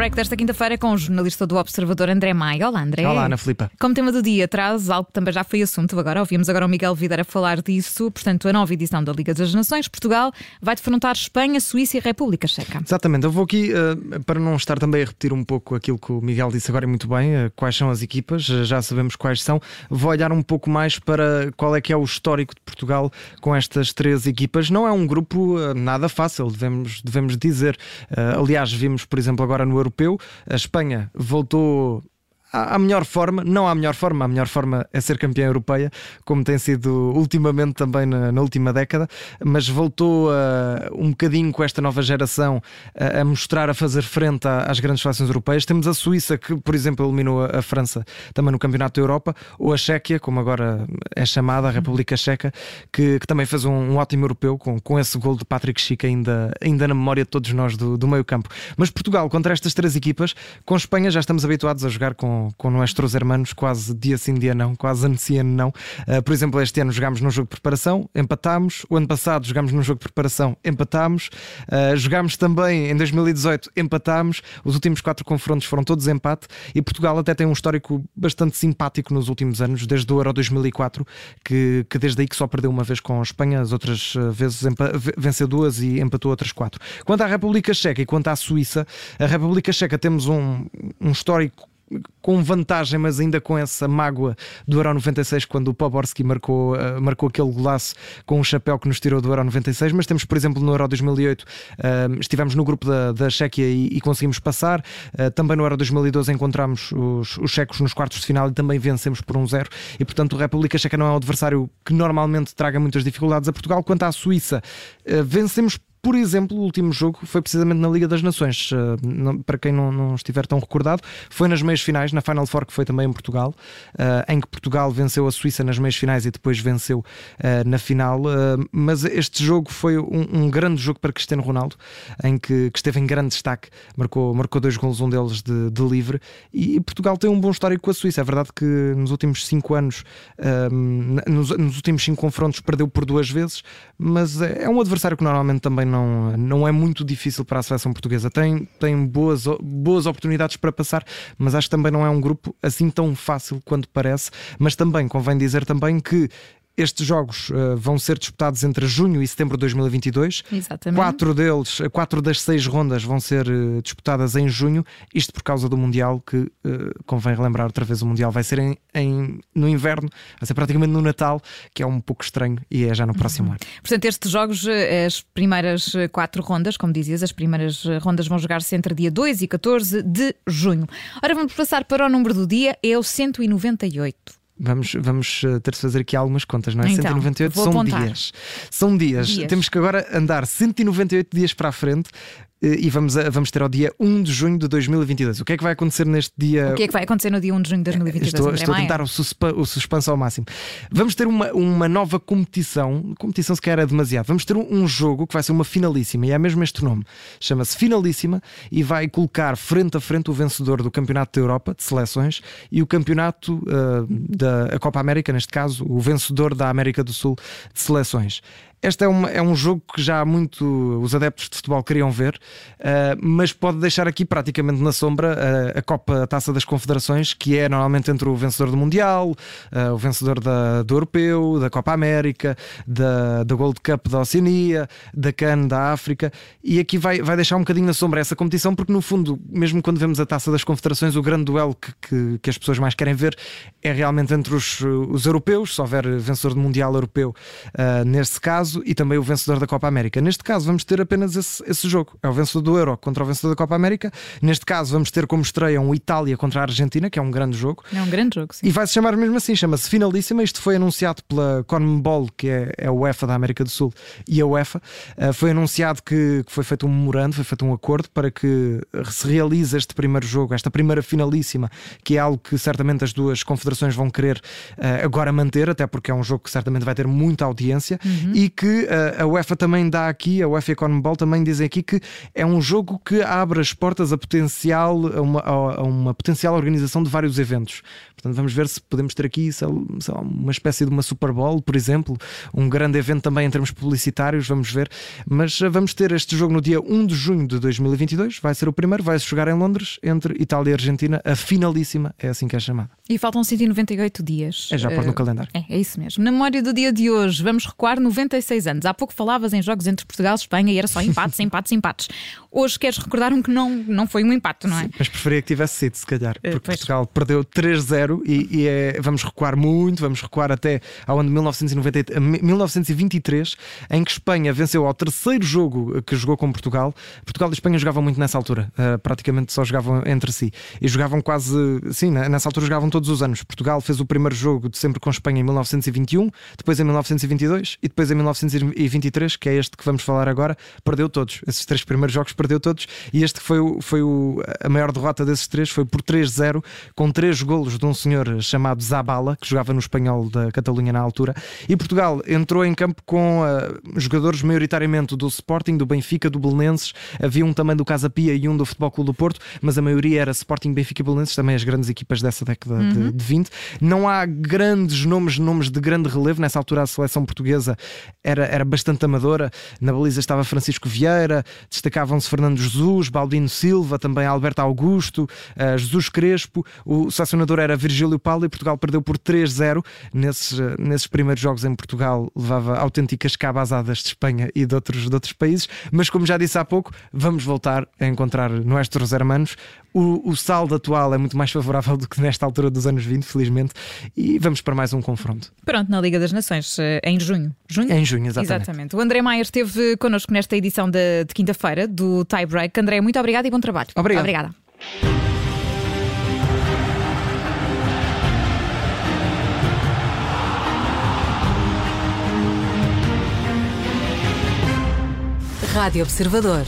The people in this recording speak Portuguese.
break desta quinta-feira com o jornalista do Observador André Maia. Olá, André. Olá, Ana Filipa. Como tema do dia, traz algo que também já foi assunto agora. Ouvimos agora o Miguel Videira falar disso. Portanto, a nova edição da Liga das Nações, Portugal, vai defrontar Espanha, Suíça e República Checa. Exatamente. Eu vou aqui, uh, para não estar também a repetir um pouco aquilo que o Miguel disse agora muito bem, uh, quais são as equipas, uh, já sabemos quais são. Vou olhar um pouco mais para qual é que é o histórico de Portugal com estas três equipas. Não é um grupo nada fácil, devemos, devemos dizer. aliás, vimos, por exemplo, agora no Europeu, a Espanha voltou à melhor forma, não à melhor forma, a melhor forma é ser campeã europeia, como tem sido ultimamente também na, na última década, mas voltou a, um bocadinho com esta nova geração a, a mostrar, a fazer frente às grandes seleções europeias. Temos a Suíça, que, por exemplo, eliminou a, a, França também no Campeonato da Europa, ou a Chequia, como agora é chamada, a República Checa, que, que também fez um, um, ótimo europeu com, com esse gol de Patrick Schick ainda, ainda na memória de todos nós do, do meio campo. Mas Portugal, contra estas três equipas, com Espanha já estamos habituados a jogar com com, nossos hermanos, quase dia sim, dia não, quase ano sim, ano não. Uh, por exemplo, este ano jogámos num jogo de preparação, empatámos. O ano passado jogámos num jogo de preparação, empatámos. Uh, jogámos também em 2018, empatámos. Os últimos quatro confrontos foram todos empate e Portugal até tem um histórico bastante simpático nos últimos anos, desde o Euro 2004, que, que desde aí que só perdeu uma vez com a Espanha, as outras ah, vezes venceu duas e empatou outras quatro. Quanto à República Checa e quanto à Suíça, a República Checa temos um, um histórico com vantagem, mas ainda com essa mágoa do Euro 96, quando o Poborski marcou, uh, marcou aquele golaço com um chapéu que nos tirou do Euro 96. Mas temos, por exemplo, no Euro 2008, uh, eh, estivemos no grupo da, da Chequia e, e conseguimos passar. Uh, também no Euro 2012 encontramos os, os checos nos quartos de final e também vencemos por um zero. E portanto, a República Checa não é um adversário que normalmente traga muitas dificuldades a Portugal. Quanto à Suíça, vencemos por exemplo, o último jogo foi precisamente na Liga das Nações. Uh, para quem não, não, estiver tão recordado, foi nas meias finais, na Final Four, que foi também em Portugal, uh, em que Portugal venceu a Suíça nas meias finais e depois venceu uh, na final. mas este jogo foi um, um, grande jogo para Cristiano Ronaldo, em que, que, esteve em grande destaque, marcou, marcou dois gols, um deles de, de, livre. E Portugal tem um bom histórico com a Suíça. É verdade que nos últimos cinco anos, nos, nos últimos cinco confrontos, perdeu por duas vezes, mas é, é um adversário que normalmente também não, não é muito difícil para a seleção portuguesa. Tem, tem boas, boas oportunidades para passar, mas acho que também não é um grupo assim tão fácil quanto parece. Mas também convém dizer também que estes jogos uh, vão ser disputados entre junho e setembro de 2022. Exatamente. Quatro deles, eh, quatro das seis rondas vão ser uh, disputadas em junho, isto por causa do Mundial, que uh, convém relembrar outra vez: o Mundial vai ser em, em, no inverno, vai ser praticamente no Natal, que é um pouco estranho e é já no próximo uhum. ano. Portanto, estes jogos, as primeiras quatro rondas, como dizias, as primeiras rondas vão jogar-se entre dia 2 e 14 de junho. Ora, vamos passar para o número do dia, é o 198. Vamos, vamos eh, ter de fazer aqui algumas contas, não é? Então, 198 são apontar. dias. São dias. dias. Temos que agora andar 198 dias para a frente e vamos, a, vamos ter ao dia 1 de junho de 2022. O que é que vai acontecer neste dia? O que é que vai acontecer no dia 1 de junho de 2022? Estou, estou a tentar o, suspa, o suspense ao máximo. Vamos ter uma, uma nova competição, competição sequer é demasiado. Vamos ter um, um, jogo que vai ser uma finalíssima, e é mesmo este nome. Chama-se Finalíssima e vai colocar frente a frente o vencedor do Campeonato da Europa de seleções e o Campeonato uh, da Copa América, neste caso, o vencedor da América do Sul de seleções. Este é, uma, é um jogo que já muito os adeptos de futebol queriam ver, uh, mas pode deixar aqui praticamente na sombra uh, a Copa a Taça das Confederações, que é normalmente entre o vencedor do Mundial, uh, o vencedor da, do Europeu, da Copa América, da, da Gold Cup da Oceania, da CAN da África, e aqui vai, vai deixar um bocadinho na sombra essa competição, porque no fundo, mesmo quando vemos a Taça das Confederações, o grande duelo que, que, que as pessoas mais querem ver é realmente entre os, os europeus, se houver vencedor do Mundial Europeu neste caso caso, e também o vencedor da Copa América. Neste caso, vamos ter apenas esse, esse jogo. É o vencedor do Euro contra o vencedor da Copa América. Neste caso, vamos ter como estreia um Itália contra a Argentina, que é um grande jogo. É um grande jogo, sim. E vai se chamar mesmo assim, chama-se Finalíssima. Isto foi anunciado pela CONMEBOL, que é, é a UEFA da América do Sul, e a UEFA. Uh, foi anunciado que, que, foi feito um memorando, foi feito um acordo para que se realize este primeiro jogo, esta primeira finalíssima, que é algo que certamente as duas confederações vão querer uh, agora manter, até porque é um jogo que certamente vai ter muita audiência uhum. e que uh, a UEFA também dá aqui, a UEFA Econobol também dizem aqui que é um jogo que abre as portas a potencial a uma, a uma potencial organização de vários eventos. Portanto, vamos ver se podemos ter aqui sei lá, uma espécie de uma Super Bowl, por exemplo, um grande evento também em termos publicitários, vamos ver. Mas uh, vamos ter este jogo no dia 1 de junho de 2022, vai ser o primeiro, vai-se jogar em Londres entre Itália e Argentina, a finalíssima, é assim que é chamada. E faltam 198 dias. É já pôr no calendário. É, é isso mesmo. Na memória do dia de hoje, vamos recuar 96 anos. Há pouco falavas em jogos entre Portugal e Espanha e era só empates, empates, empates. Hoje queres recordar um que não, não foi um empate, não é? Sim, mas preferia que tivesse sido, se calhar. Eh, porque Portugal perdeu 3-0 e, e é, vamos recuar muito, vamos recuar até ao ano de 1990, 1923, em que Espanha venceu ao terceiro jogo que jogou com Portugal. Portugal e Espanha jogavam muito nessa altura, uh, praticamente só jogavam entre si. E jogavam quase, sim, nessa altura jogavam todos os anos. Portugal fez o primeiro jogo de sempre com Espanha em 1921, depois em 1922 e depois em 1923, que é este que vamos falar agora, perdeu todos. Esses três primeiros jogos perdeu todos e este foi, o, foi o, a maior derrota desses três, foi por 3-0, com três golos de um senhor chamado Zabala, que jogava no espanhol da Catalunha na altura. E Portugal entrou em campo com uh, jogadores maioritariamente do Sporting, do Benfica, do Belenenses, havia um também do Casa Pia e um do Futebol Clube do Porto, mas a maioria era Sporting, Benfica e Belenenses, também as grandes equipas dessa década uhum. de, de 20. Não há grandes nomes, nomes de grande relevo, nessa altura a seleção portuguesa era, era bastante amadora, na baliza estava Francisco Vieira, destacavam-se Fernando Jesus, Baldino Silva, também Alberto Augusto, uh, Jesus Crespo, o selecionador era Virgílio Paulo e Portugal perdeu por 3-0 nesses, uh, nesses primeiros jogos em Portugal, levava autênticas cabazadas de Espanha e de outros, de outros países, mas como já disse há pouco, vamos voltar a encontrar nossos hermanos. O, o saldo atual é muito mais favorável do que nesta altura dos anos 20, felizmente, e vamos para mais um confronto. Pronto, na Liga das Nações, eh, em junho. junho? Em junho, exatamente. exatamente. O André Maia esteve connosco nesta edição de, de quinta-feira do Tie Break. André, muito obrigado e bom trabalho. Obrigado. Obrigada. Rádio Observador.